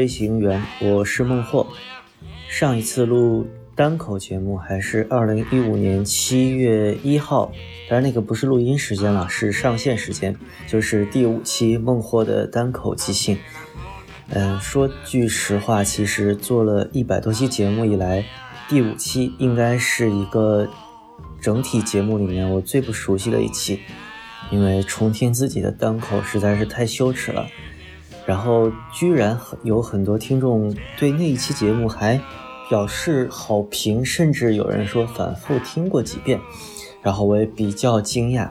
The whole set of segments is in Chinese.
飞行员，我是孟获。上一次录单口节目还是二零一五年七月一号，当然那个不是录音时间了，是上线时间，就是第五期孟获的单口即兴。嗯，说句实话，其实做了一百多期节目以来，第五期应该是一个整体节目里面我最不熟悉的一期，因为重听自己的单口实在是太羞耻了。然后居然有很多听众对那一期节目还表示好评，甚至有人说反复听过几遍，然后我也比较惊讶。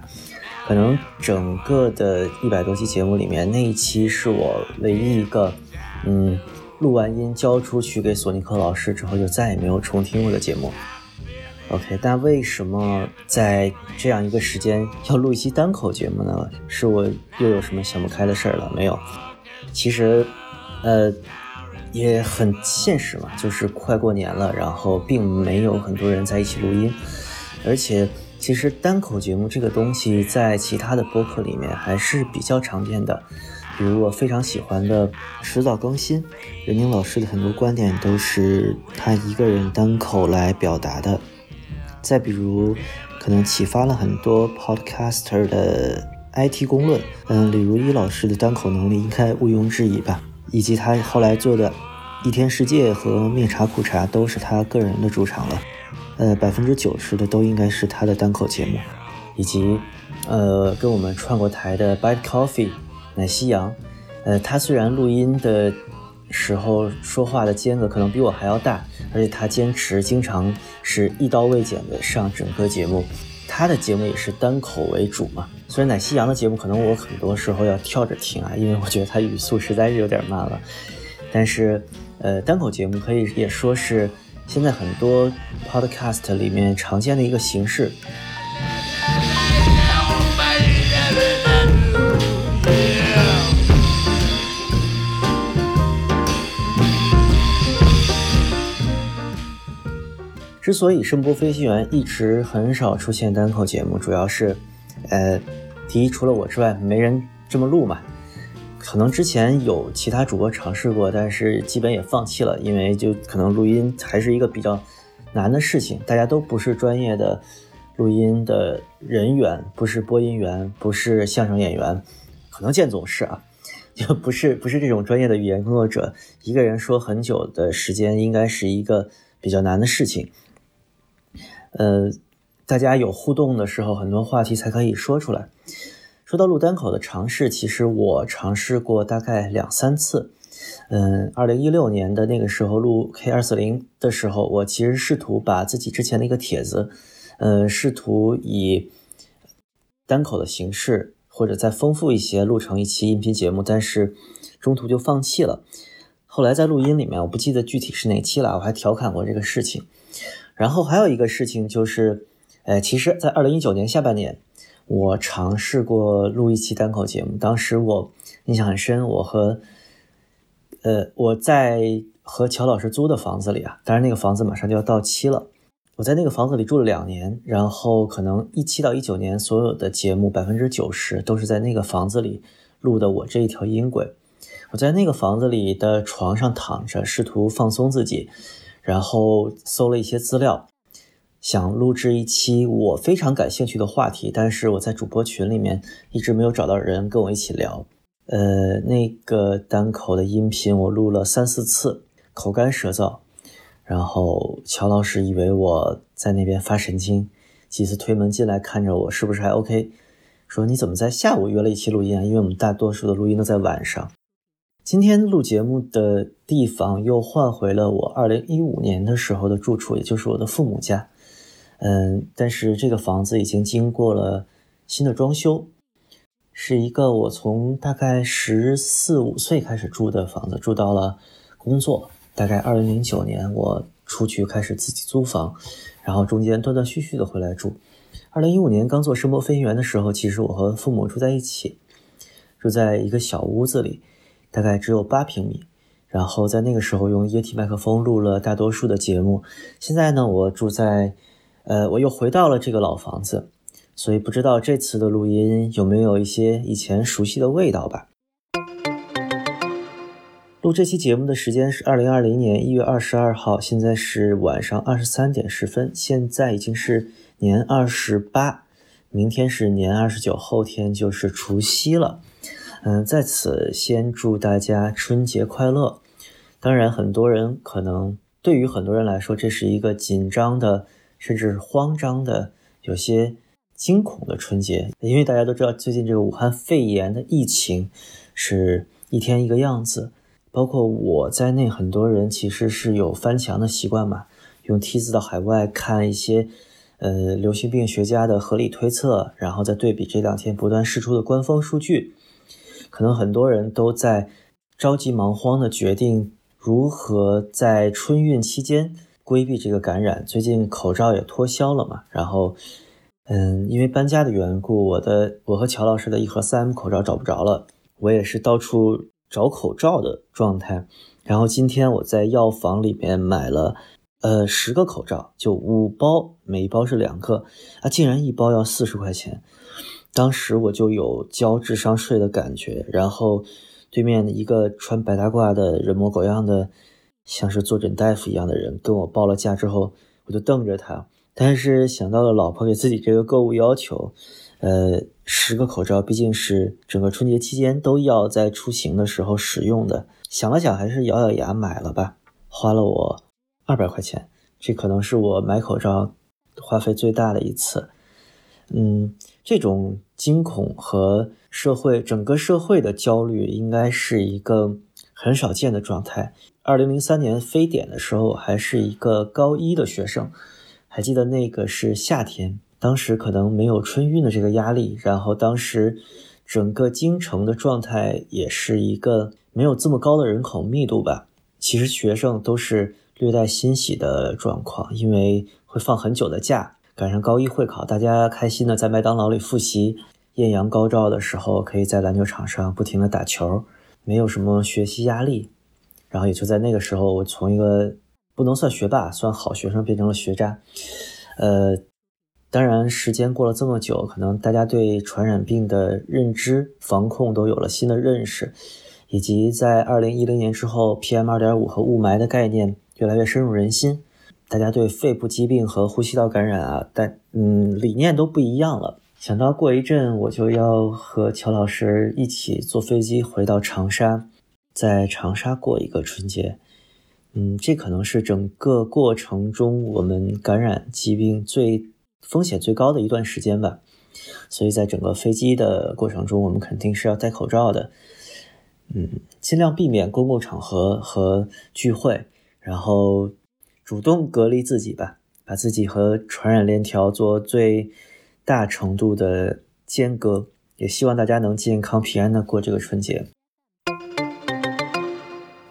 可能整个的一百多期节目里面，那一期是我唯一一个，嗯，录完音交出去给索尼克老师之后就再也没有重听过的节目。OK，但为什么在这样一个时间要录一期单口节目呢？是我又有什么想不开的事儿了？没有。其实，呃，也很现实嘛，就是快过年了，然后并没有很多人在一起录音，而且其实单口节目这个东西在其他的播客里面还是比较常见的，比如我非常喜欢的迟早更新，任宁老师的很多观点都是他一个人单口来表达的，再比如可能启发了很多 podcaster 的。IT 公论，嗯，李如一老师的单口能力应该毋庸置疑吧，以及他后来做的《一天世界》和《面茶苦茶》都是他个人的主场了，呃，百分之九十的都应该是他的单口节目，以及，呃，跟我们串过台的 Bite Coffee 奶昔羊，呃，他虽然录音的时候说话的间隔可能比我还要大，而且他坚持经常是一刀未剪的上整个节目。他的节目也是单口为主嘛，虽然奶昔羊的节目可能我很多时候要跳着听啊，因为我觉得他语速实在是有点慢了，但是，呃，单口节目可以也说是现在很多 podcast 里面常见的一个形式。之所以声波飞行员一直很少出现单口节目，主要是，呃，第一，除了我之外，没人这么录嘛。可能之前有其他主播尝试过，但是基本也放弃了，因为就可能录音还是一个比较难的事情。大家都不是专业的录音的人员，不是播音员，不是相声演员，可能建总是啊，就不是不是这种专业的语言工作者，一个人说很久的时间，应该是一个比较难的事情。呃，大家有互动的时候，很多话题才可以说出来。说到录单口的尝试，其实我尝试过大概两三次。嗯，二零一六年的那个时候录 K 二四零的时候，我其实试图把自己之前的一个帖子，呃，试图以单口的形式或者再丰富一些录成一期音频节目，但是中途就放弃了。后来在录音里面，我不记得具体是哪期了，我还调侃过这个事情。然后还有一个事情就是，呃，其实，在二零一九年下半年，我尝试过录一期单口节目。当时我印象很深，我和，呃，我在和乔老师租的房子里啊，当然那个房子马上就要到期了。我在那个房子里住了两年，然后可能一七到一九年所有的节目百分之九十都是在那个房子里录的。我这一条音轨，我在那个房子里的床上躺着，试图放松自己。然后搜了一些资料，想录制一期我非常感兴趣的话题，但是我在主播群里面一直没有找到人跟我一起聊。呃，那个单口的音频我录了三四次，口干舌燥，然后乔老师以为我在那边发神经，几次推门进来看着我是不是还 OK，说你怎么在下午约了一期录音啊？因为我们大多数的录音都在晚上。今天录节目的地方又换回了我二零一五年的时候的住处，也就是我的父母家。嗯，但是这个房子已经经过了新的装修，是一个我从大概十四五岁开始住的房子，住到了工作。大概二零零九年我出去开始自己租房，然后中间断断续续的回来住。二零一五年刚做声波飞行员的时候，其实我和父母住在一起，住在一个小屋子里。大概只有八平米，然后在那个时候用液体麦克风录了大多数的节目。现在呢，我住在，呃，我又回到了这个老房子，所以不知道这次的录音有没有一些以前熟悉的味道吧。录这期节目的时间是二零二零年一月二十二号，现在是晚上二十三点十分，现在已经是年二十八，明天是年二十九，后天就是除夕了。嗯，在此先祝大家春节快乐。当然，很多人可能对于很多人来说，这是一个紧张的，甚至是慌张的，有些惊恐的春节，因为大家都知道最近这个武汉肺炎的疫情是一天一个样子。包括我在内，很多人其实是有翻墙的习惯嘛，用梯子到海外看一些，呃，流行病学家的合理推测，然后再对比这两天不断释出的官方数据，可能很多人都在着急忙慌的决定如何在春运期间规避这个感染。最近口罩也脱销了嘛，然后，嗯，因为搬家的缘故，我的我和乔老师的一盒 3M 口罩找不着了，我也是到处。找口罩的状态，然后今天我在药房里面买了，呃，十个口罩，就五包，每一包是两个，啊，竟然一包要四十块钱，当时我就有交智商税的感觉。然后对面一个穿白大褂的人模狗样的，像是坐诊大夫一样的人跟我报了价之后，我就瞪着他，但是想到了老婆给自己这个购物要求。呃，十个口罩毕竟是整个春节期间都要在出行的时候使用的。想了想，还是咬咬牙买了吧，花了我二百块钱，这可能是我买口罩花费最大的一次。嗯，这种惊恐和社会整个社会的焦虑，应该是一个很少见的状态。二零零三年非典的时候，还是一个高一的学生，还记得那个是夏天。当时可能没有春运的这个压力，然后当时整个京城的状态也是一个没有这么高的人口密度吧。其实学生都是略带欣喜的状况，因为会放很久的假，赶上高一会考，大家开心的在麦当劳里复习，艳阳高照的时候，可以在篮球场上不停的打球，没有什么学习压力。然后也就在那个时候，我从一个不能算学霸，算好学生变成了学渣，呃。当然，时间过了这么久，可能大家对传染病的认知、防控都有了新的认识，以及在二零一零年之后，PM 二点五和雾霾的概念越来越深入人心，大家对肺部疾病和呼吸道感染啊，但嗯理念都不一样了。想到过一阵我就要和乔老师一起坐飞机回到长沙，在长沙过一个春节，嗯，这可能是整个过程中我们感染疾病最。风险最高的一段时间吧，所以在整个飞机的过程中，我们肯定是要戴口罩的。嗯，尽量避免公共场合和聚会，然后主动隔离自己吧，把自己和传染链条做最大程度的间隔。也希望大家能健康平安的过这个春节。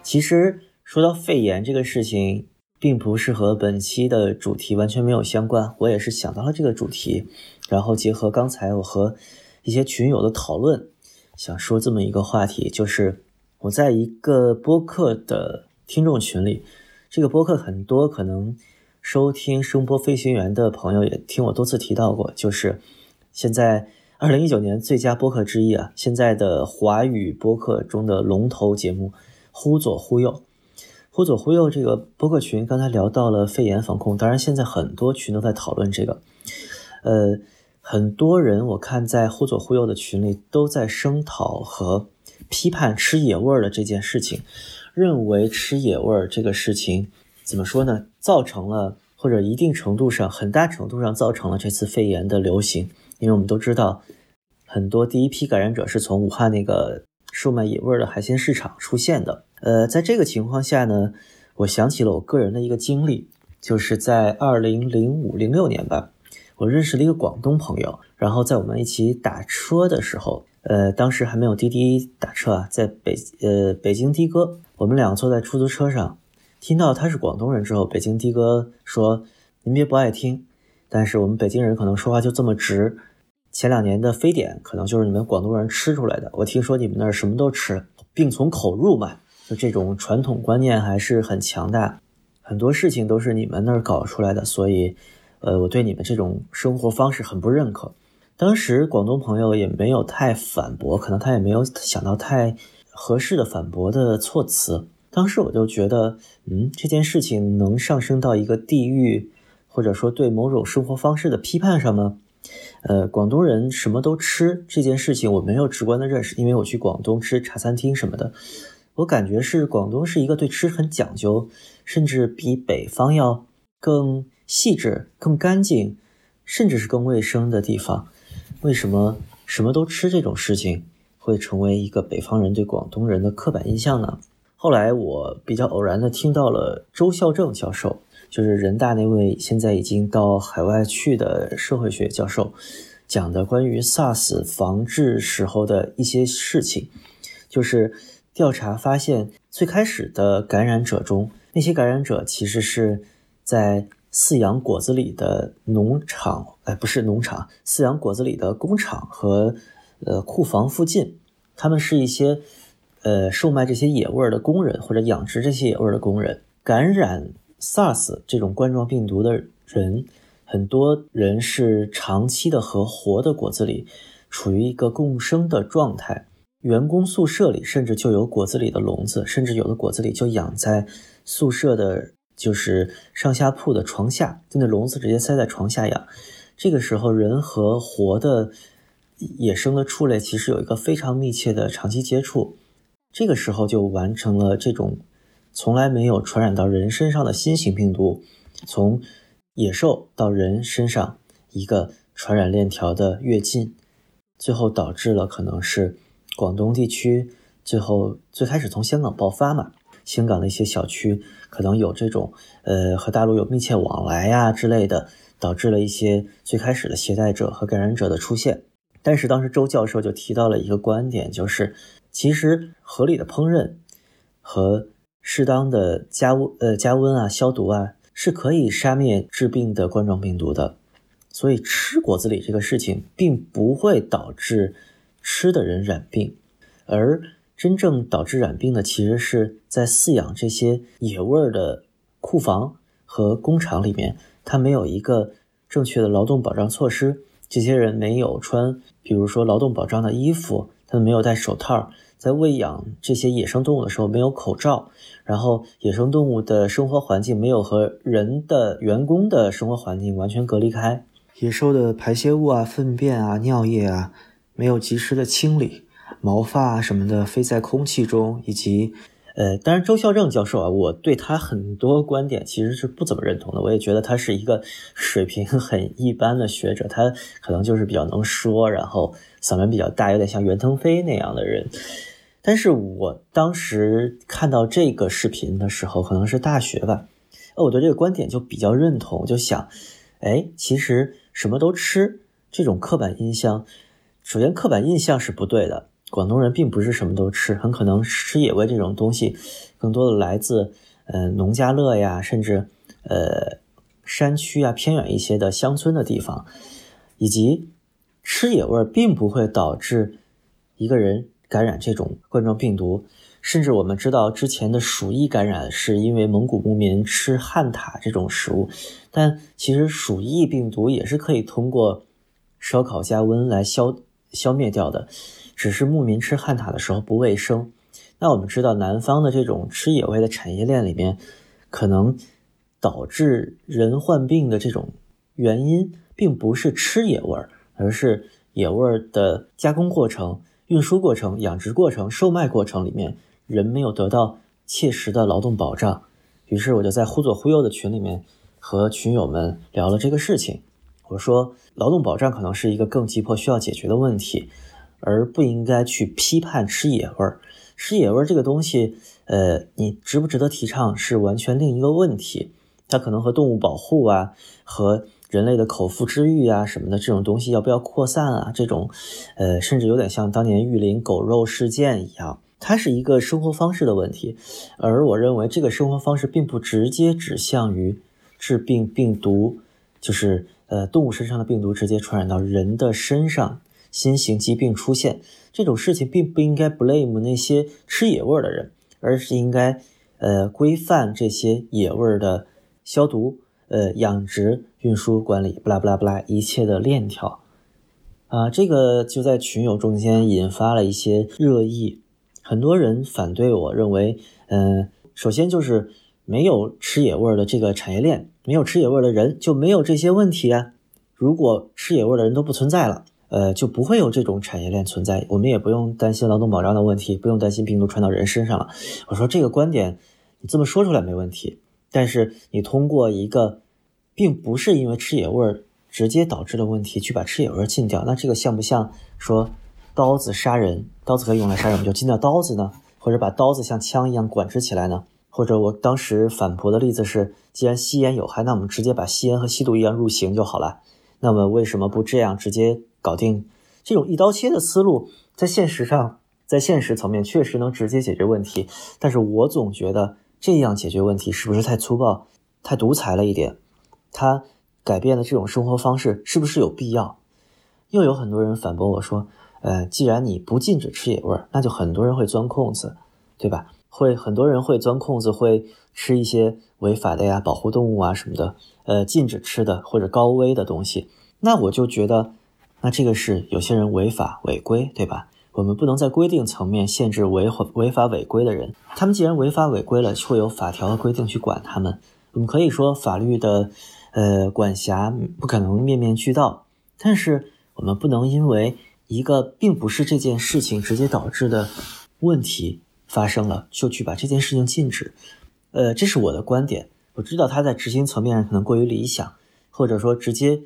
其实说到肺炎这个事情。并不是和本期的主题完全没有相关，我也是想到了这个主题，然后结合刚才我和一些群友的讨论，想说这么一个话题，就是我在一个播客的听众群里，这个播客很多可能收听声波飞行员的朋友也听我多次提到过，就是现在二零一九年最佳播客之一啊，现在的华语播客中的龙头节目，忽左忽右。忽左忽右这个播客群，刚才聊到了肺炎防控，当然现在很多群都在讨论这个。呃，很多人我看在忽左忽右的群里都在声讨和批判吃野味儿的这件事情，认为吃野味儿这个事情怎么说呢？造成了或者一定程度上、很大程度上造成了这次肺炎的流行，因为我们都知道，很多第一批感染者是从武汉那个售卖野味儿的海鲜市场出现的。呃，在这个情况下呢，我想起了我个人的一个经历，就是在二零零五零六年吧，我认识了一个广东朋友，然后在我们一起打车的时候，呃，当时还没有滴滴打车啊，在北呃北京的哥，我们两个坐在出租车上，听到他是广东人之后，北京的哥说：“您别不爱听，但是我们北京人可能说话就这么直。前两年的非典可能就是你们广东人吃出来的，我听说你们那儿什么都吃，病从口入嘛。”就这种传统观念还是很强大，很多事情都是你们那儿搞出来的，所以，呃，我对你们这种生活方式很不认可。当时广东朋友也没有太反驳，可能他也没有想到太合适的反驳的措辞。当时我就觉得，嗯，这件事情能上升到一个地域，或者说对某种生活方式的批判上吗？呃，广东人什么都吃这件事情，我没有直观的认识，因为我去广东吃茶餐厅什么的，我感觉是广东是一个对吃很讲究，甚至比北方要更细致、更干净，甚至是更卫生的地方。为什么什么都吃这种事情会成为一个北方人对广东人的刻板印象呢？后来我比较偶然的听到了周孝正教授。就是人大那位现在已经到海外去的社会学教授讲的关于 SARS 防治时候的一些事情，就是调查发现，最开始的感染者中，那些感染者其实是在饲养果子狸的农场，哎，不是农场，饲养果子狸的工厂和呃库房附近，他们是一些呃售卖这些野味的工人或者养殖这些野味的工人感染。SARS 这种冠状病毒的人，很多人是长期的和活的果子狸处于一个共生的状态。员工宿舍里甚至就有果子狸的笼子，甚至有的果子狸就养在宿舍的，就是上下铺的床下，就那笼子直接塞在床下养。这个时候，人和活的野生的畜类其实有一个非常密切的长期接触，这个时候就完成了这种。从来没有传染到人身上的新型病毒，从野兽到人身上一个传染链条的跃进，最后导致了可能是广东地区最后最开始从香港爆发嘛，香港的一些小区可能有这种呃和大陆有密切往来呀之类的，导致了一些最开始的携带者和感染者的出现。但是当时周教授就提到了一个观点，就是其实合理的烹饪和适当的加温、呃加温啊、消毒啊，是可以杀灭致病的冠状病毒的。所以吃果子狸这个事情，并不会导致吃的人染病，而真正导致染病的，其实是在饲养这些野味儿的库房和工厂里面，它没有一个正确的劳动保障措施，这些人没有穿，比如说劳动保障的衣服，他们没有戴手套。在喂养这些野生动物的时候，没有口罩，然后野生动物的生活环境没有和人的员工的生活环境完全隔离开，野兽的排泄物啊、粪便啊、尿液啊，没有及时的清理，毛发什么的飞在空气中，以及，呃，当然周孝正教授啊，我对他很多观点其实是不怎么认同的，我也觉得他是一个水平很一般的学者，他可能就是比较能说，然后嗓门比较大，有点像袁腾飞那样的人。但是我当时看到这个视频的时候，可能是大学吧，呃我对这个观点就比较认同，就想，哎，其实什么都吃这种刻板印象，首先刻板印象是不对的，广东人并不是什么都吃，很可能吃野味这种东西，更多的来自呃农家乐呀，甚至呃山区啊偏远一些的乡村的地方，以及吃野味并不会导致一个人。感染这种冠状病毒，甚至我们知道之前的鼠疫感染是因为蒙古牧民吃旱獭这种食物，但其实鼠疫病毒也是可以通过烧烤加温来消消灭掉的，只是牧民吃旱獭的时候不卫生。那我们知道南方的这种吃野味的产业链里面，可能导致人患病的这种原因，并不是吃野味儿，而是野味儿的加工过程。运输过程、养殖过程、售卖过程里面，人没有得到切实的劳动保障，于是我就在忽左忽右的群里面和群友们聊了这个事情。我说，劳动保障可能是一个更急迫需要解决的问题，而不应该去批判吃野味儿。吃野味儿这个东西，呃，你值不值得提倡是完全另一个问题。它可能和动物保护啊，和人类的口腹之欲啊什么的这种东西要不要扩散啊？这种，呃，甚至有点像当年玉林狗肉事件一样，它是一个生活方式的问题。而我认为这个生活方式并不直接指向于致病病毒，就是呃动物身上的病毒直接传染到人的身上，新型疾病出现这种事情，并不应该 blame 那些吃野味的人，而是应该呃规范这些野味的消毒。呃，养殖、运输、管理，不拉不拉不拉，一切的链条，啊，这个就在群友中间引发了一些热议。很多人反对我认为，嗯，首先就是没有吃野味的这个产业链，没有吃野味的人就没有这些问题啊。如果吃野味的人都不存在了，呃，就不会有这种产业链存在，我们也不用担心劳动保障的问题，不用担心病毒传到人身上了。我说这个观点，你这么说出来没问题，但是你通过一个，并不是因为吃野味直接导致的问题去把吃野味禁掉，那这个像不像说刀子杀人，刀子可以用来杀人，我们就禁掉刀子呢？或者把刀子像枪一样管制起来呢？或者我当时反驳的例子是，既然吸烟有害，那我们直接把吸烟和吸毒一样入刑就好了。那么为什么不这样直接搞定？这种一刀切的思路，在现实上，在现实层面确实能直接解决问题。但是我总觉得这样解决问题是不是太粗暴、太独裁了一点？它改变了这种生活方式是不是有必要？又有很多人反驳我说：“呃，既然你不禁止吃野味儿，那就很多人会钻空子，对吧？会很多人会钻空子，会吃一些违法的呀、保护动物啊什么的。”呃，禁止吃的或者高危的东西，那我就觉得，那这个是有些人违法违规，对吧？我们不能在规定层面限制违违法违规的人。他们既然违法违规了，就会有法条和规定去管他们。我们可以说法律的呃管辖不可能面面俱到，但是我们不能因为一个并不是这件事情直接导致的问题发生了，就去把这件事情禁止。呃，这是我的观点。我知道他在执行层面上可能过于理想，或者说直接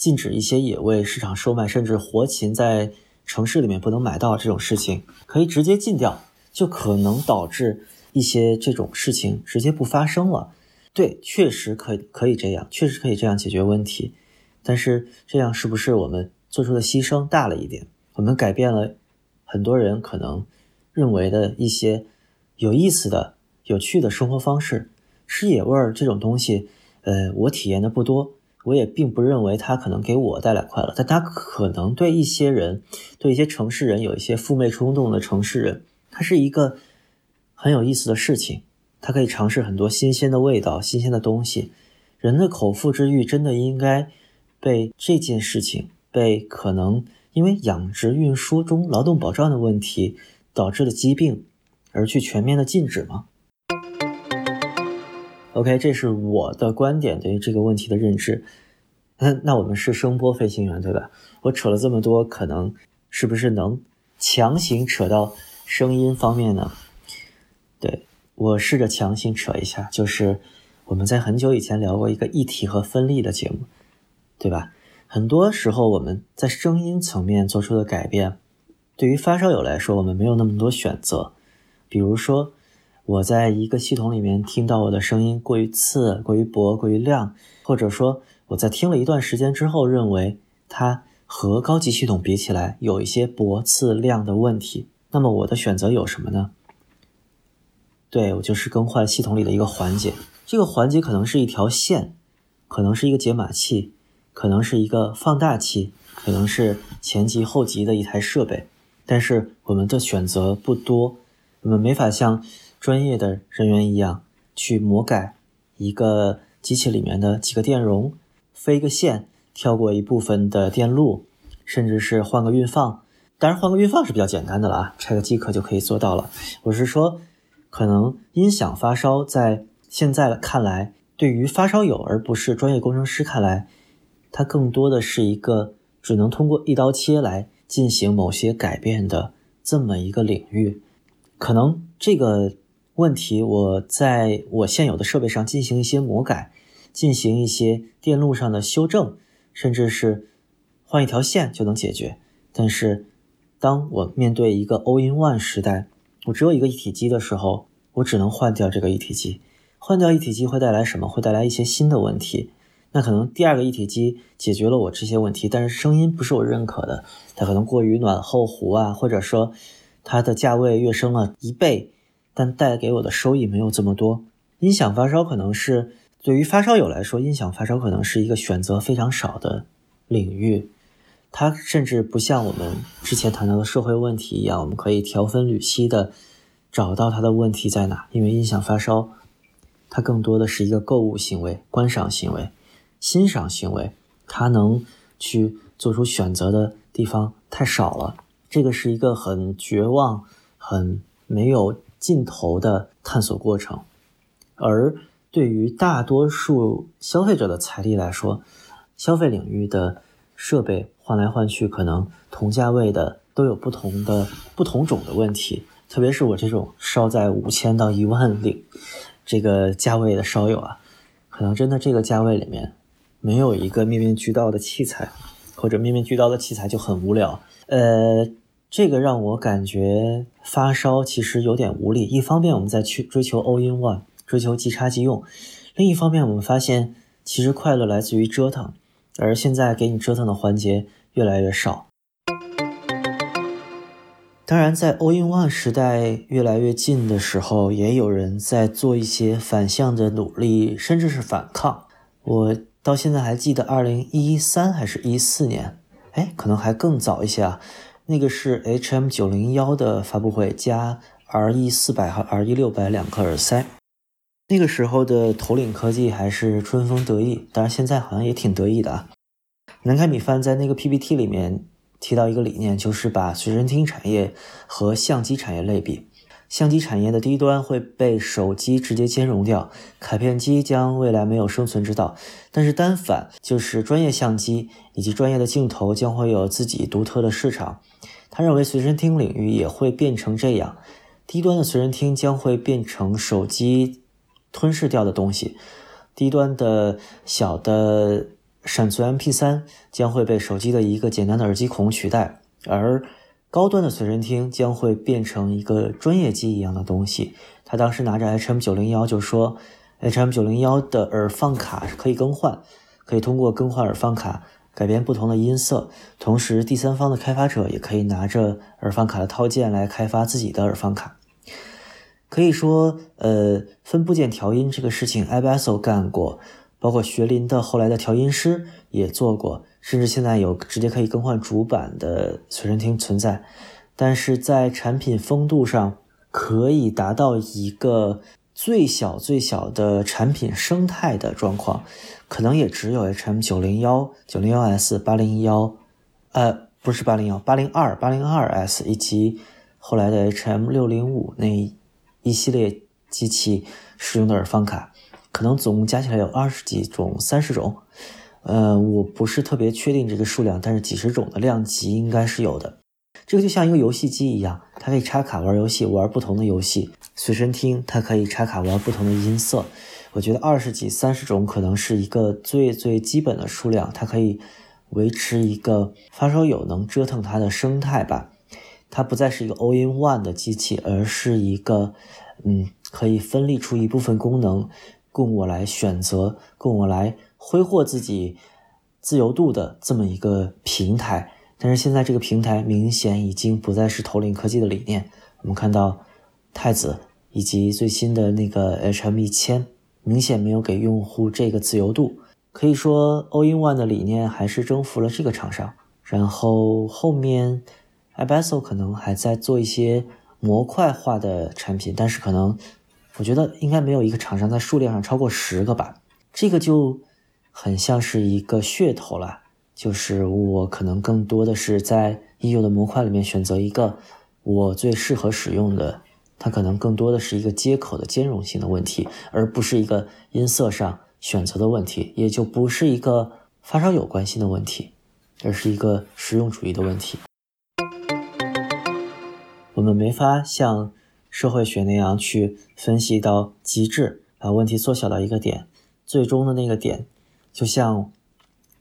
禁止一些野味市场售卖，甚至活禽在城市里面不能买到这种事情，可以直接禁掉，就可能导致一些这种事情直接不发生了。对，确实可以可以这样，确实可以这样解决问题。但是这样是不是我们做出的牺牲大了一点？我们改变了很多人可能认为的一些有意思的、有趣的生活方式。吃野味儿这种东西，呃，我体验的不多，我也并不认为它可能给我带来快乐，但它可能对一些人，对一些城市人有一些赴媚冲动的城市人，它是一个很有意思的事情，它可以尝试很多新鲜的味道、新鲜的东西。人的口腹之欲真的应该被这件事情，被可能因为养殖运输中劳动保障的问题导致的疾病而去全面的禁止吗？OK，这是我的观点对于这个问题的认知。嗯，那我们是声波飞行员，对吧？我扯了这么多，可能是不是能强行扯到声音方面呢？对我试着强行扯一下，就是我们在很久以前聊过一个一体和分立的节目，对吧？很多时候我们在声音层面做出的改变，对于发烧友来说，我们没有那么多选择，比如说。我在一个系统里面听到我的声音过于刺、过于薄、过于亮，或者说我在听了一段时间之后，认为它和高级系统比起来有一些薄、刺、亮的问题。那么我的选择有什么呢？对我就是更换系统里的一个环节，这个环节可能是一条线，可能是一个解码器，可能是一个放大器，可能是前级后级的一台设备。但是我们的选择不多，我们没法像。专业的人员一样去魔改一个机器里面的几个电容，飞个线，跳过一部分的电路，甚至是换个运放。当然，换个运放是比较简单的了啊，拆个机壳就可以做到了。我是说，可能音响发烧在现在看来，对于发烧友而不是专业工程师看来，它更多的是一个只能通过一刀切来进行某些改变的这么一个领域，可能这个。问题，我在我现有的设备上进行一些魔改，进行一些电路上的修正，甚至是换一条线就能解决。但是，当我面对一个 all-in-one 时代，我只有一个一体机的时候，我只能换掉这个一体机。换掉一体机会带来什么？会带来一些新的问题。那可能第二个一体机解决了我这些问题，但是声音不是我认可的，它可能过于暖厚糊啊，或者说它的价位跃升了一倍。但带给我的收益没有这么多。音响发烧可能是对于发烧友来说，音响发烧可能是一个选择非常少的领域。它甚至不像我们之前谈到的社会问题一样，我们可以条分缕析的找到它的问题在哪。因为音响发烧，它更多的是一个购物行为、观赏行为、欣赏行为，它能去做出选择的地方太少了。这个是一个很绝望、很。没有尽头的探索过程。而对于大多数消费者的财力来说，消费领域的设备换来换去，可能同价位的都有不同的不同种的问题。特别是我这种烧在五千到一万里这个价位的烧友啊，可能真的这个价位里面没有一个面面俱到的器材，或者面面俱到的器材就很无聊。呃，这个让我感觉发烧其实有点无力。一方面我们在去追求 all in one，追求即插即用；另一方面我们发现其实快乐来自于折腾，而现在给你折腾的环节越来越少。当然，在 All in One 时代越来越近的时候，也有人在做一些反向的努力，甚至是反抗。我到现在还记得，二零一三还是一四年，哎，可能还更早一些啊。那个是 HM 九零幺的发布会加 RE 四百和 RE 六百两个耳塞。那个时候的头领科技还是春风得意，当然现在好像也挺得意的啊。南开米饭在那个 PPT 里面。提到一个理念，就是把随身听产业和相机产业类比。相机产业的低端会被手机直接兼容掉，卡片机将未来没有生存之道。但是单反就是专业相机以及专业的镜头将会有自己独特的市场。他认为随身听领域也会变成这样，低端的随身听将会变成手机吞噬掉的东西，低端的小的。闪存 MP3 将会被手机的一个简单的耳机孔取代，而高端的随身听将会变成一个专业机一样的东西。他当时拿着 HM901 就说，HM901 的耳放卡可以更换，可以通过更换耳放卡改变不同的音色，同时第三方的开发者也可以拿着耳放卡的套件来开发自己的耳放卡。可以说，呃，分部件调音这个事情 i b a s o 干过。包括学林的后来的调音师也做过，甚至现在有直接可以更换主板的随身听存在，但是在产品风度上可以达到一个最小最小的产品生态的状况，可能也只有 HM 九零幺、九零幺 S、八零幺，呃，不是八零幺、八零二、八零二 S 以及后来的 HM 六零五那一系列机器使用的耳放卡。可能总共加起来有二十几种、三十种，呃，我不是特别确定这个数量，但是几十种的量级应该是有的。这个就像一个游戏机一样，它可以插卡玩游戏，玩不同的游戏。随身听它可以插卡玩不同的音色。我觉得二十几、三十种可能是一个最最基本的数量，它可以维持一个发烧友能折腾它的生态吧。它不再是一个 all in one 的机器，而是一个，嗯，可以分立出一部分功能。供我来选择，供我来挥霍自己自由度的这么一个平台，但是现在这个平台明显已经不再是头领科技的理念。我们看到太子以及最新的那个 HM 一千，明显没有给用户这个自由度。可以说，All in One 的理念还是征服了这个厂商。然后后面 i b a s o 可能还在做一些模块化的产品，但是可能。我觉得应该没有一个厂商在数量上超过十个吧，这个就很像是一个噱头了。就是我可能更多的是在已有的模块里面选择一个我最适合使用的，它可能更多的是一个接口的兼容性的问题，而不是一个音色上选择的问题，也就不是一个发烧友关心的问题，而是一个实用主义的问题。我们没法像。社会学那样去分析到极致，把问题缩小到一个点，最终的那个点，就像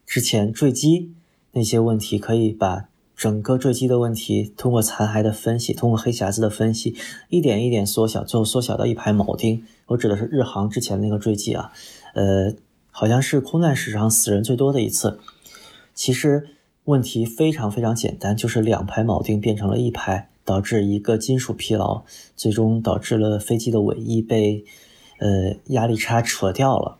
之前坠机那些问题，可以把整个坠机的问题通过残骸的分析，通过黑匣子的分析，一点一点缩小，最后缩小到一排铆钉。我指的是日航之前那个坠机啊，呃，好像是空难史上死人最多的一次。其实问题非常非常简单，就是两排铆钉变成了一排。导致一个金属疲劳，最终导致了飞机的尾翼被，呃，压力差扯掉了。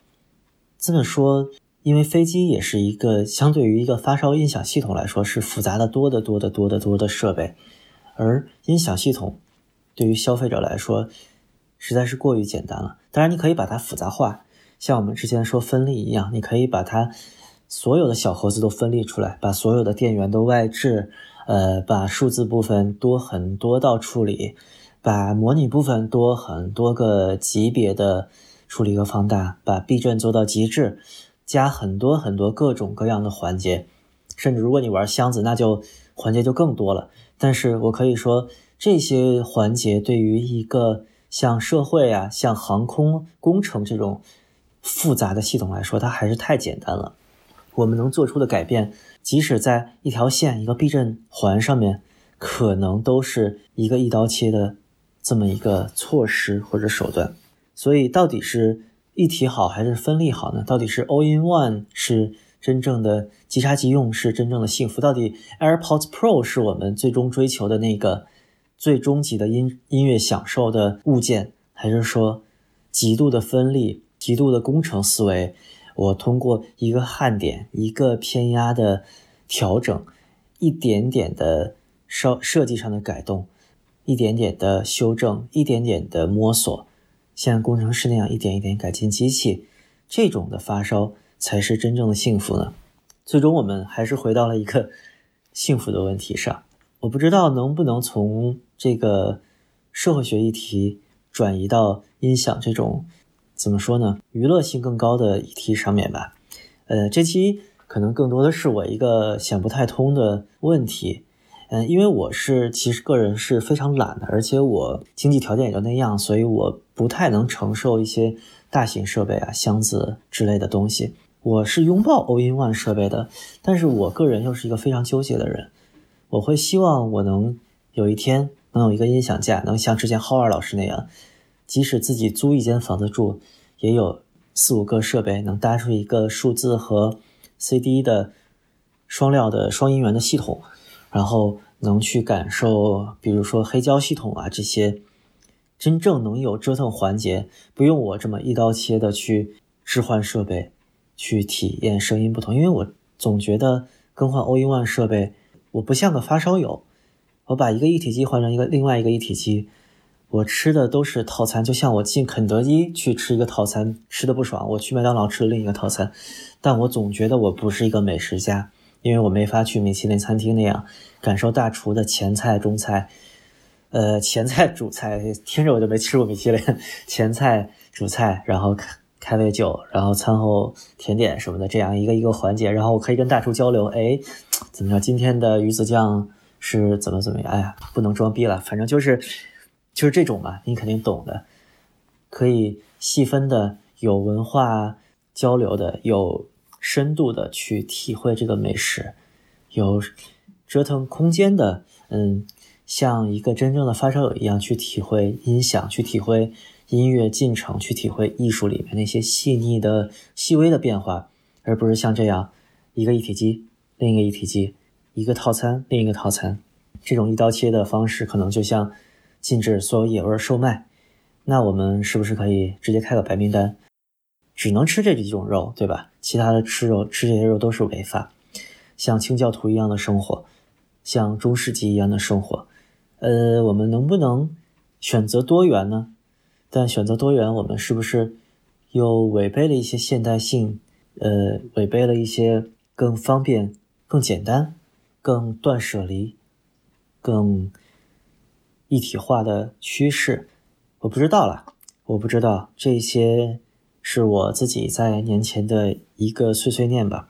这么说，因为飞机也是一个相对于一个发烧音响系统来说是复杂的多得多得多得多的设备，而音响系统对于消费者来说实在是过于简单了。当然，你可以把它复杂化，像我们之前说分立一样，你可以把它所有的小盒子都分立出来，把所有的电源都外置。呃，把数字部分多很多道处理，把模拟部分多很多个级别的处理和放大，把避震做到极致，加很多很多各种各样的环节，甚至如果你玩箱子，那就环节就更多了。但是我可以说，这些环节对于一个像社会啊、像航空工程这种复杂的系统来说，它还是太简单了。我们能做出的改变，即使在一条线、一个避震环上面，可能都是一个一刀切的这么一个措施或者手段。所以，到底是一体好还是分立好呢？到底是 all in one 是真正的即插即用，是真正的幸福？到底 AirPods Pro 是我们最终追求的那个最终极的音音乐享受的物件，还是说极度的分立、极度的工程思维？我通过一个焊点、一个偏压的调整，一点点的设设计上的改动，一点点的修正，一点点的摸索，像工程师那样一点一点改进机器，这种的发烧才是真正的幸福呢。最终我们还是回到了一个幸福的问题上。我不知道能不能从这个社会学议题转移到音响这种。怎么说呢？娱乐性更高的议题上面吧，呃，这期可能更多的是我一个想不太通的问题，嗯，因为我是其实个人是非常懒的，而且我经济条件也就那样，所以我不太能承受一些大型设备啊、箱子之类的东西。我是拥抱 All-in-One 设备的，但是我个人又是一个非常纠结的人，我会希望我能有一天能有一个音响架，能像之前浩二老师那样。即使自己租一间房子住，也有四五个设备能搭出一个数字和 CD 的双料的双音源的系统，然后能去感受，比如说黑胶系统啊这些，真正能有折腾环节，不用我这么一刀切的去置换设备，去体验声音不同。因为我总觉得更换 All-in-One 设备，我不像个发烧友，我把一个一体机换成一个另外一个一体机。我吃的都是套餐，就像我进肯德基去吃一个套餐，吃的不爽，我去麦当劳吃另一个套餐，但我总觉得我不是一个美食家，因为我没法去米其林餐厅那样感受大厨的前菜、中菜，呃，前菜、主菜，听着我就没吃过米其林，前菜、主菜，然后开开胃酒，然后餐后甜点什么的，这样一个一个环节，然后我可以跟大厨交流，哎，怎么样？今天的鱼子酱是怎么怎么样？哎呀，不能装逼了，反正就是。就是这种嘛，你肯定懂的，可以细分的、有文化交流的、有深度的去体会这个美食，有折腾空间的，嗯，像一个真正的发烧友一样去体会音响，去体会音乐进程，去体会艺术里面那些细腻的、细微的变化，而不是像这样一个一体机，另一个一体机，一个套餐，另一个套餐，这种一刀切的方式，可能就像。禁止所有野味售卖，那我们是不是可以直接开个白名单，只能吃这几种肉，对吧？其他的吃肉吃这些肉都是违法。像清教徒一样的生活，像中世纪一样的生活，呃，我们能不能选择多元呢？但选择多元，我们是不是又违背了一些现代性？呃，违背了一些更方便、更简单、更断舍离、更。一体化的趋势，我不知道了，我不知道这些是我自己在年前的一个碎碎念吧。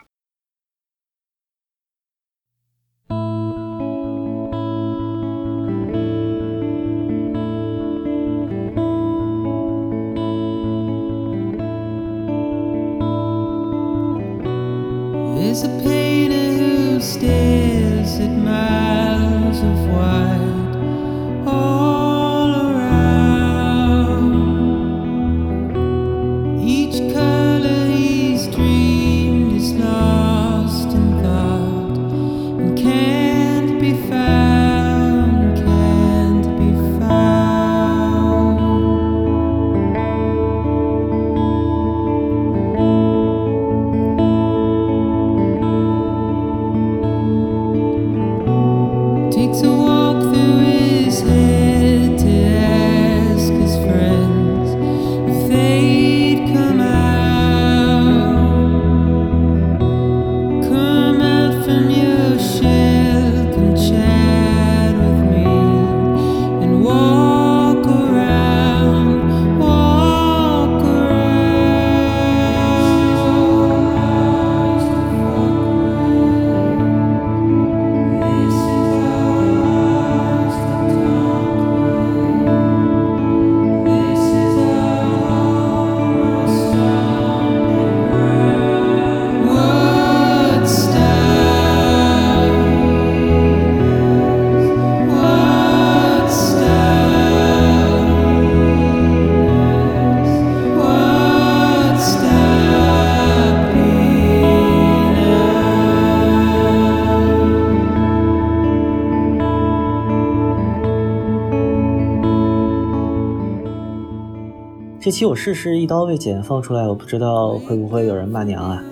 这期我试试一刀未剪放出来，我不知道会不会有人骂娘啊。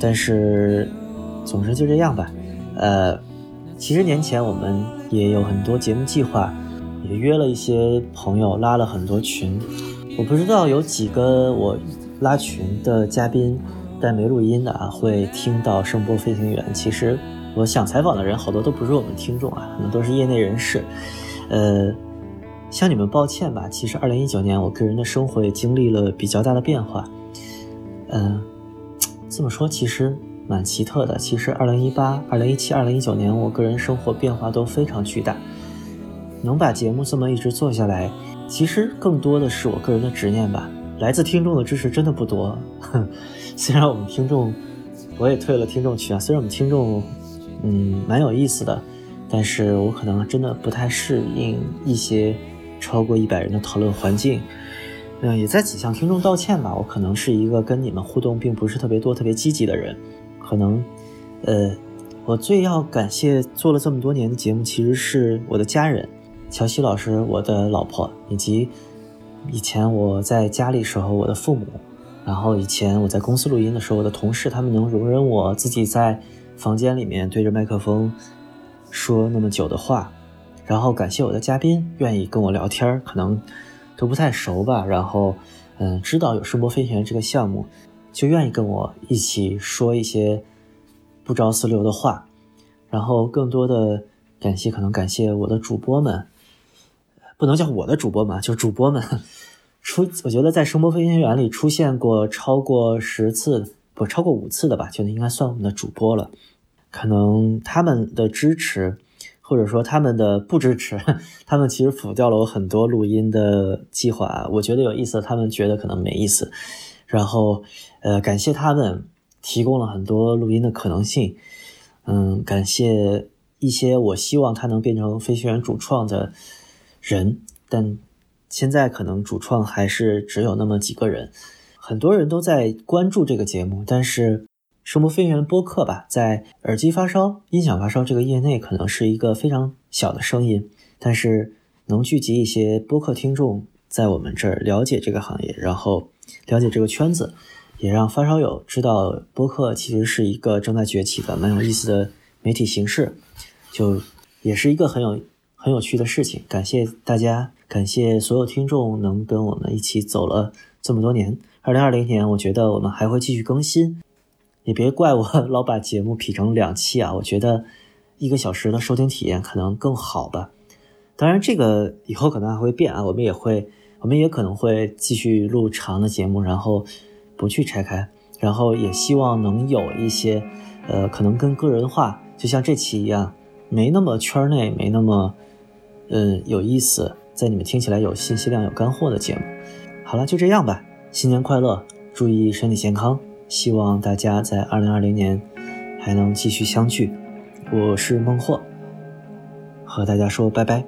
但是，总之就这样吧。呃，其实年前我们也有很多节目计划，也约了一些朋友，拉了很多群。我不知道有几个我拉群的嘉宾，但没录音的啊，会听到声波飞行员。其实我想采访的人好多都不是我们听众啊，可能都是业内人士。呃。向你们抱歉吧，其实二零一九年我个人的生活也经历了比较大的变化。嗯，这么说其实蛮奇特的。其实二零一八、二零一七、二零一九年，我个人生活变化都非常巨大。能把节目这么一直做下来，其实更多的是我个人的执念吧。来自听众的支持真的不多。虽然我们听众，我也退了听众群啊。虽然我们听众，嗯，蛮有意思的，但是我可能真的不太适应一些。超过一百人的讨论环境，嗯，也在此向听众道歉吧。我可能是一个跟你们互动并不是特别多、特别积极的人。可能，呃，我最要感谢做了这么多年的节目，其实是我的家人，乔西老师、我的老婆，以及以前我在家里时候我的父母，然后以前我在公司录音的时候我的同事，他们能容忍我自己在房间里面对着麦克风说那么久的话。然后感谢我的嘉宾愿意跟我聊天可能都不太熟吧。然后，嗯，知道有声波飞行员这个项目，就愿意跟我一起说一些不着四六的话。然后，更多的感谢，可能感谢我的主播们，不能叫我的主播嘛，就主播们出。我觉得在声波飞行员里出现过超过十次，不超过五次的吧，就应该算我们的主播了。可能他们的支持。或者说他们的不支持，他们其实否掉了我很多录音的计划。我觉得有意思，他们觉得可能没意思。然后，呃，感谢他们提供了很多录音的可能性。嗯，感谢一些我希望他能变成飞行员主创的人，但现在可能主创还是只有那么几个人。很多人都在关注这个节目，但是。声波飞行员播客吧，在耳机发烧、音响发烧这个业内，可能是一个非常小的声音，但是能聚集一些播客听众在我们这儿了解这个行业，然后了解这个圈子，也让发烧友知道播客其实是一个正在崛起的、蛮有意思的媒体形式，就也是一个很有很有趣的事情。感谢大家，感谢所有听众能跟我们一起走了这么多年。二零二零年，我觉得我们还会继续更新。也别怪我 老把节目劈成两期啊！我觉得一个小时的收听体验可能更好吧。当然，这个以后可能还会变啊。我们也会，我们也可能会继续录长的节目，然后不去拆开，然后也希望能有一些，呃，可能跟个人化，就像这期一样，没那么圈内，没那么，嗯，有意思，在你们听起来有信息量、有干货的节目。好了，就这样吧。新年快乐，注意身体健康。希望大家在二零二零年还能继续相聚。我是孟获，和大家说拜拜。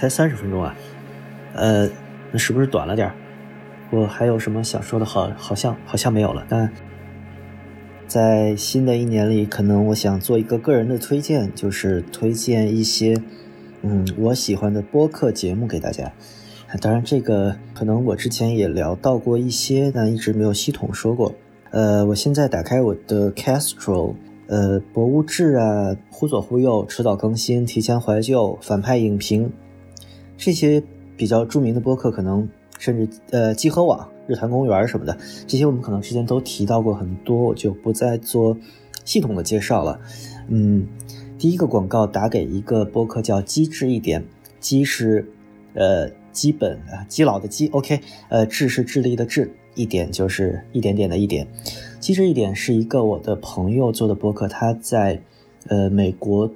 才三十分钟啊，呃，那是不是短了点儿？我还有什么想说的？好，好像好像没有了。但在新的一年里，可能我想做一个个人的推荐，就是推荐一些嗯我喜欢的播客节目给大家。当然，这个可能我之前也聊到过一些，但一直没有系统说过。呃，我现在打开我的 Castro，呃，博物志啊，忽左忽右，迟早更新，提前怀旧，反派影评，这些比较著名的播客，可能甚至呃，集合网、日坛公园什么的，这些我们可能之前都提到过很多，我就不再做系统的介绍了。嗯，第一个广告打给一个播客叫“机智一点”，机是呃。基本啊，基佬的基，OK，呃，智是智力的智，一点就是一点点的一点。机智一点是一个我的朋友做的播客，他在呃美国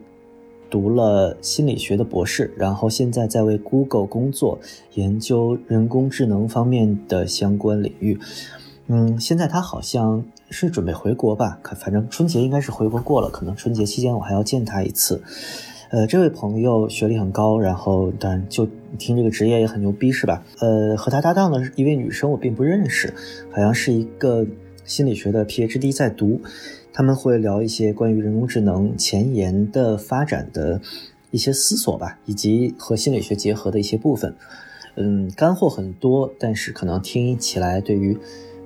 读了心理学的博士，然后现在在为 Google 工作，研究人工智能方面的相关领域。嗯，现在他好像是准备回国吧，可反正春节应该是回国过了，可能春节期间我还要见他一次。呃，这位朋友学历很高，然后但就听这个职业也很牛逼，是吧？呃，和他搭档的一位女生我并不认识，好像是一个心理学的 PhD 在读。他们会聊一些关于人工智能前沿的发展的一些思索吧，以及和心理学结合的一些部分。嗯，干货很多，但是可能听起来对于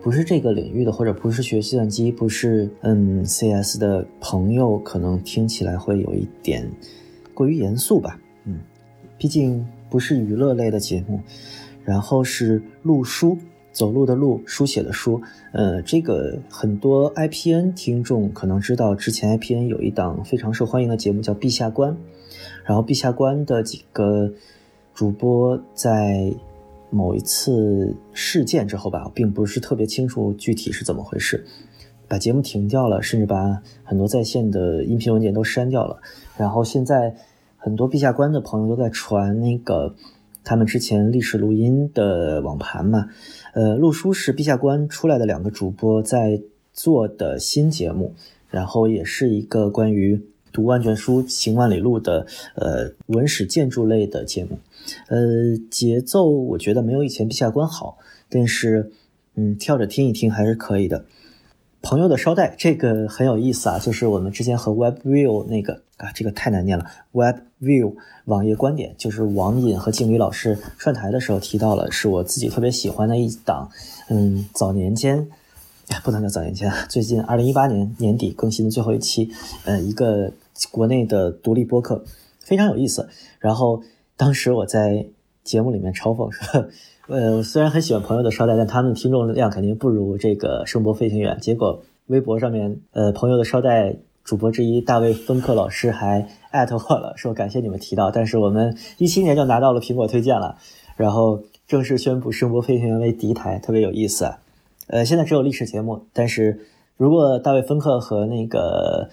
不是这个领域的或者不是学计算机、不是嗯 CS 的朋友，可能听起来会有一点。过于严肃吧，嗯，毕竟不是娱乐类的节目。然后是录书，走路的路，书写的书。呃，这个很多 IPN 听众可能知道，之前 IPN 有一档非常受欢迎的节目叫《陛下观》，然后《陛下观》的几个主播在某一次事件之后吧，并不是特别清楚具体是怎么回事，把节目停掉了，甚至把很多在线的音频文件都删掉了。然后现在。很多陛下观的朋友都在传那个他们之前历史录音的网盘嘛，呃，陆叔是陛下观出来的两个主播在做的新节目，然后也是一个关于读万卷书行万里路的呃文史建筑类的节目，呃，节奏我觉得没有以前陛下观好，但是嗯，跳着听一听还是可以的。朋友的捎带这个很有意思啊，就是我们之前和 WebView 那个。啊，这个太难念了。Web View 网页观点，就是网瘾和静宇老师串台的时候提到了，是我自己特别喜欢的一档。嗯，早年间，不能叫早年间，最近二零一八年年底更新的最后一期，呃，一个国内的独立播客，非常有意思。然后当时我在节目里面嘲讽说，呃，虽然很喜欢朋友的捎带，但他们听众量肯定不如这个声波飞行员。结果微博上面，呃，朋友的捎带。主播之一大卫芬克老师还艾特我了，说感谢你们提到，但是我们一七年就拿到了苹果推荐了，然后正式宣布声波飞行员为敌台，特别有意思。呃，现在只有历史节目，但是如果大卫芬克和那个，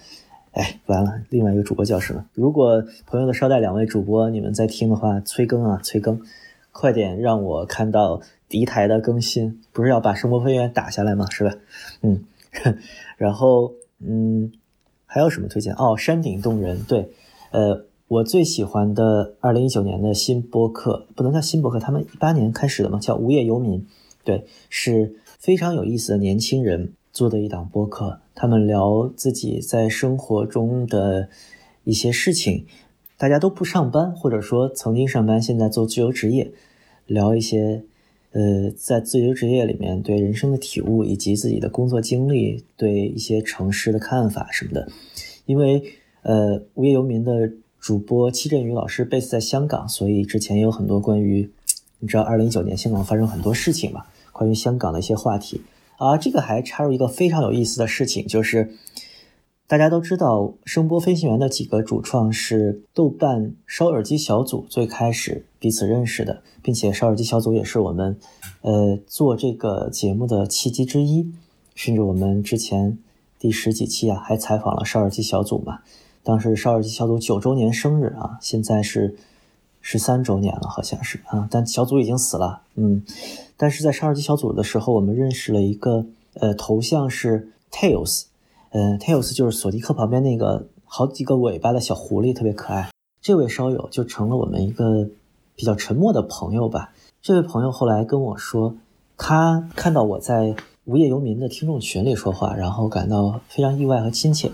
哎，完了，另外一个主播叫什么？如果朋友的捎带两位主播你们在听的话，催更啊，催更，快点让我看到敌台的更新，不是要把声波飞行员打下来吗？是吧？嗯，然后嗯。还有什么推荐哦？山顶洞人，对，呃，我最喜欢的二零一九年的新播客，不能叫新播客，他们一八年开始的嘛，叫无业游民，对，是非常有意思的年轻人做的一档播客，他们聊自己在生活中的一些事情，大家都不上班，或者说曾经上班，现在做自由职业，聊一些。呃，在自由职业里面对人生的体悟，以及自己的工作经历，对一些城市的看法什么的。因为呃，无业游民的主播戚振宇老师 base 在香港，所以之前也有很多关于，你知道，二零一九年香港发生很多事情嘛，关于香港的一些话题啊。这个还插入一个非常有意思的事情，就是。大家都知道，声波飞行员的几个主创是豆瓣烧耳机小组最开始彼此认识的，并且烧耳机小组也是我们，呃，做这个节目的契机之一。甚至我们之前第十几期啊，还采访了烧耳机小组嘛。当时烧耳机小组九周年生日啊，现在是十三周年了，好像是啊，但小组已经死了。嗯，但是在烧耳机小组的时候，我们认识了一个，呃，头像是 Tails。嗯，Tails 就是索尼克旁边那个好几个尾巴的小狐狸，特别可爱。这位烧友就成了我们一个比较沉默的朋友吧。这位朋友后来跟我说，他看到我在无业游民的听众群里说话，然后感到非常意外和亲切。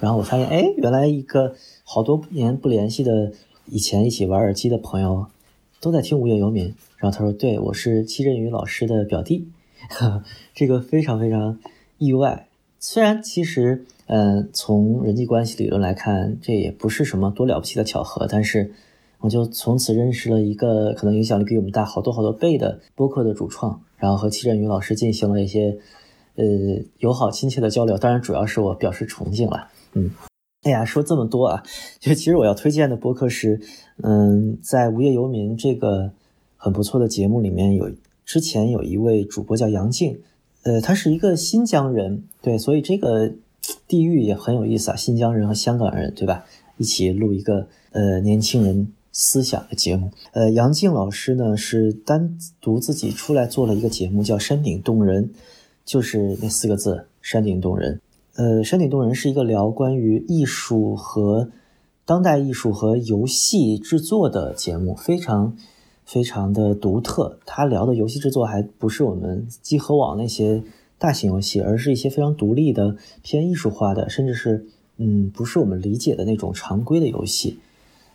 然后我发现，哎，原来一个好多年不联系的以前一起玩耳机的朋友都在听无业游民。然后他说，对我是戚振宇老师的表弟，这个非常非常意外。虽然其实，嗯，从人际关系理论来看，这也不是什么多了不起的巧合，但是。我就从此认识了一个可能影响力比我们大好多好多倍的播客的主创，然后和戚振宇老师进行了一些呃友好亲切的交流。当然，主要是我表示崇敬了。嗯，哎呀，说这么多啊，就其实我要推荐的播客是，嗯，在无业游民这个很不错的节目里面有之前有一位主播叫杨静，呃，他是一个新疆人，对，所以这个地域也很有意思啊，新疆人和香港人，对吧？一起录一个呃年轻人。思想的节目，呃，杨静老师呢是单独自己出来做了一个节目，叫《山顶洞人》，就是那四个字“山顶洞人”。呃，《山顶洞人》是一个聊关于艺术和当代艺术和游戏制作的节目，非常非常的独特。他聊的游戏制作还不是我们集合网那些大型游戏，而是一些非常独立的、偏艺术化的，甚至是嗯，不是我们理解的那种常规的游戏。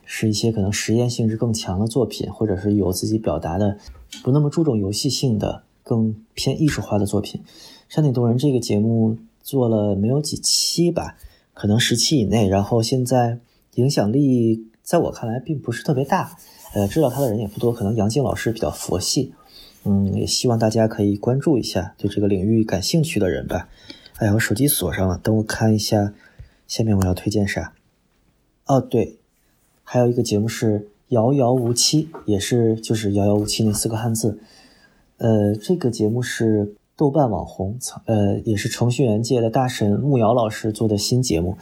是一些可能实验性质更强的作品，或者是有自己表达的，不那么注重游戏性的，更偏艺术化的作品。山顶洞人这个节目做了没有几期吧，可能十期以内。然后现在影响力在我看来并不是特别大，呃，知道他的人也不多。可能杨静老师比较佛系，嗯，也希望大家可以关注一下，对这个领域感兴趣的人吧。哎呀，我手机锁上了，等我看一下，下面我要推荐啥？哦，对。还有一个节目是《遥遥无期》，也是就是“遥遥无期”那四个汉字。呃，这个节目是豆瓣网红，呃，也是程序员界的大神木瑶老师做的新节目。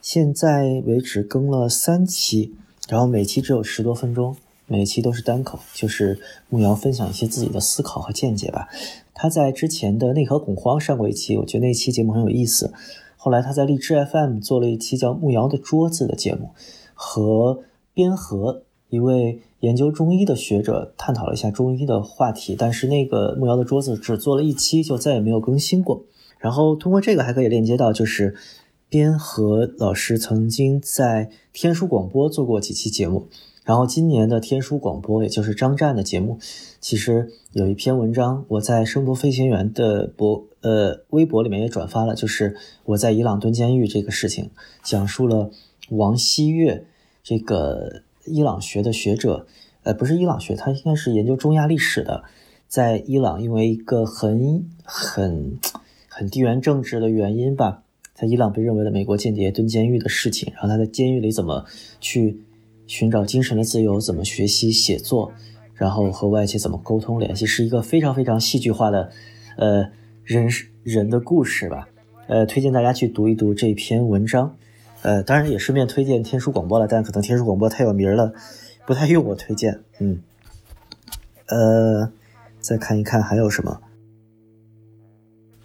现在为止更了三期，然后每期只有十多分钟，每一期都是单口，就是木瑶分享一些自己的思考和见解吧。他在之前的《内核恐慌》上过一期，我觉得那期节目很有意思。后来他在荔枝 FM 做了一期叫《木瑶的桌子》的节目。和边河一位研究中医的学者探讨了一下中医的话题，但是那个木瑶的桌子只做了一期，就再也没有更新过。然后通过这个还可以链接到，就是边河老师曾经在天书广播做过几期节目。然后今年的天书广播，也就是张湛的节目，其实有一篇文章，我在声波飞行员的博呃微博里面也转发了，就是我在伊朗蹲监狱这个事情，讲述了。王希月，这个伊朗学的学者，呃，不是伊朗学，他应该是研究中亚历史的，在伊朗因为一个很很很地缘政治的原因吧，在伊朗被认为的美国间谍蹲监狱的事情，然后他在监狱里怎么去寻找精神的自由，怎么学习写作，然后和外界怎么沟通联系，是一个非常非常戏剧化的，呃，人人的故事吧，呃，推荐大家去读一读这篇文章。呃，当然也顺便推荐天书广播了，但可能天书广播太有名了，不太用我推荐。嗯，呃，再看一看还有什么，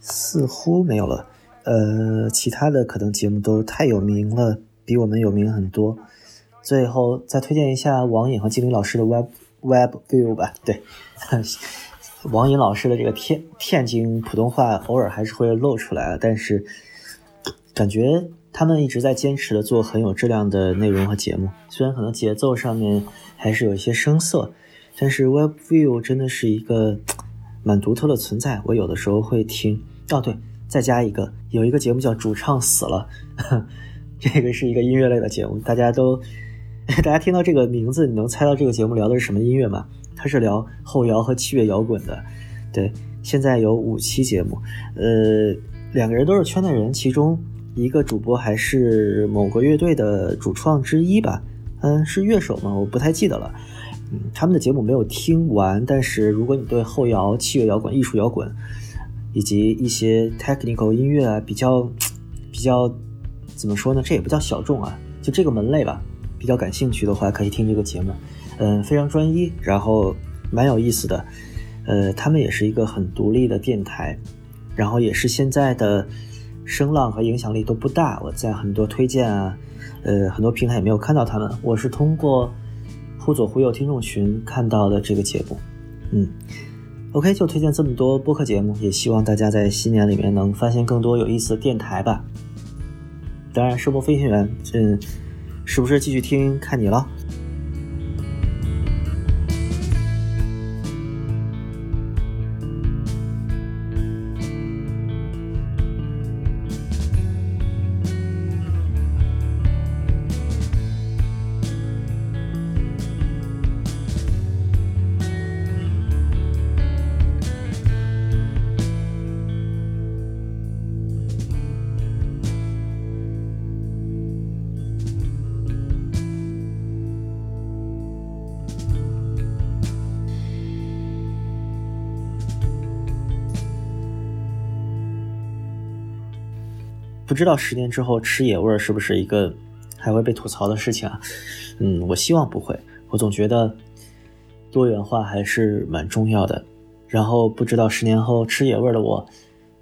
似乎没有了。呃，其他的可能节目都太有名了，比我们有名很多。最后再推荐一下王颖和金玲老师的 Web Web View 吧。对，王颖老师的这个天天津普通话偶尔还是会露出来，但是感觉。他们一直在坚持的做很有质量的内容和节目，虽然可能节奏上面还是有一些生涩，但是 Web View 真的是一个蛮独特的存在。我有的时候会听哦，对，再加一个，有一个节目叫《主唱死了》，这个是一个音乐类的节目。大家都，大家听到这个名字，你能猜到这个节目聊的是什么音乐吗？它是聊后摇和器乐摇滚的。对，现在有五期节目，呃，两个人都是圈内人，其中。一个主播还是某个乐队的主创之一吧，嗯，是乐手吗？我不太记得了。嗯，他们的节目没有听完，但是如果你对后摇、器乐摇滚、艺术摇滚以及一些 technical 音乐啊比较比较怎么说呢？这也不叫小众啊，就这个门类吧，比较感兴趣的话，可以听这个节目。嗯，非常专一，然后蛮有意思的。呃，他们也是一个很独立的电台，然后也是现在的。声浪和影响力都不大，我在很多推荐啊，呃，很多平台也没有看到他们。我是通过忽左忽右听众群看到的这个节目。嗯，OK，就推荐这么多播客节目，也希望大家在新年里面能发现更多有意思的电台吧。当然，声波飞行员，嗯，是不是继续听看你了。不知道十年之后吃野味儿是不是一个还会被吐槽的事情啊？嗯，我希望不会。我总觉得多元化还是蛮重要的。然后不知道十年后吃野味儿的我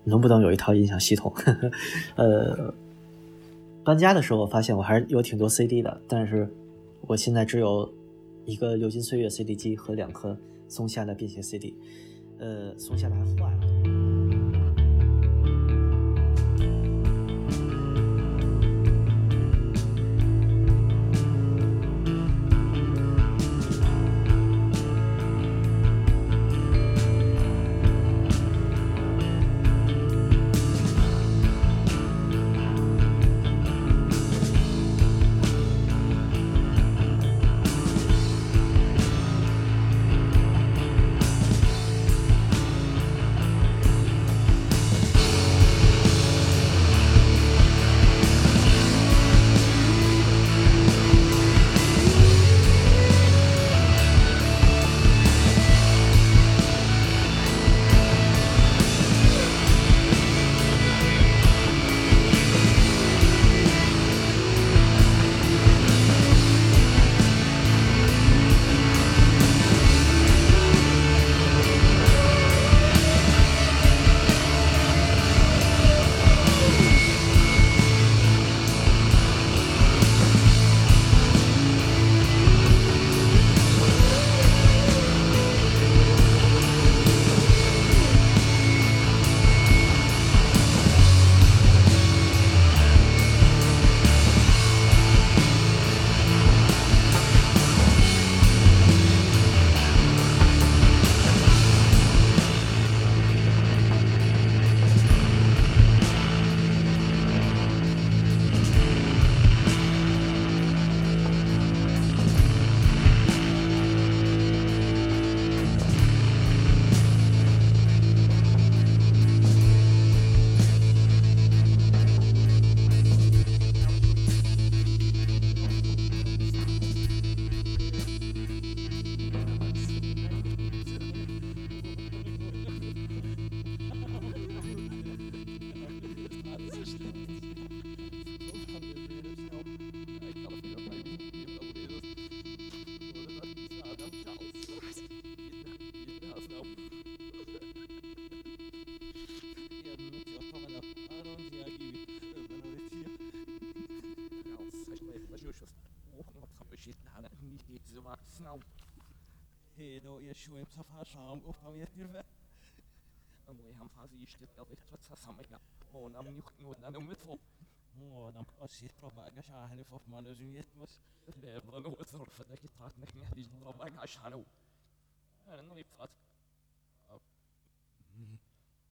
能不能有一套音响系统？呃，搬家的时候我发现我还是有挺多 CD 的，但是我现在只有一个流金岁月 CD 机和两颗松下的便携 CD。呃，松下的还坏了。Hedo, ihr Schwebsafasham, Opam, ihr Hilfe. Amoy ham fazi ishtet el ikhtat sasam ega. Mon am yukhni wad anam mitfo. Mon am qasid probaga shahani fof man özün yetmez. Leblan o zarfadaki tatnik nehdi probaga shahanu. Anan ripfat. Mm-hmm.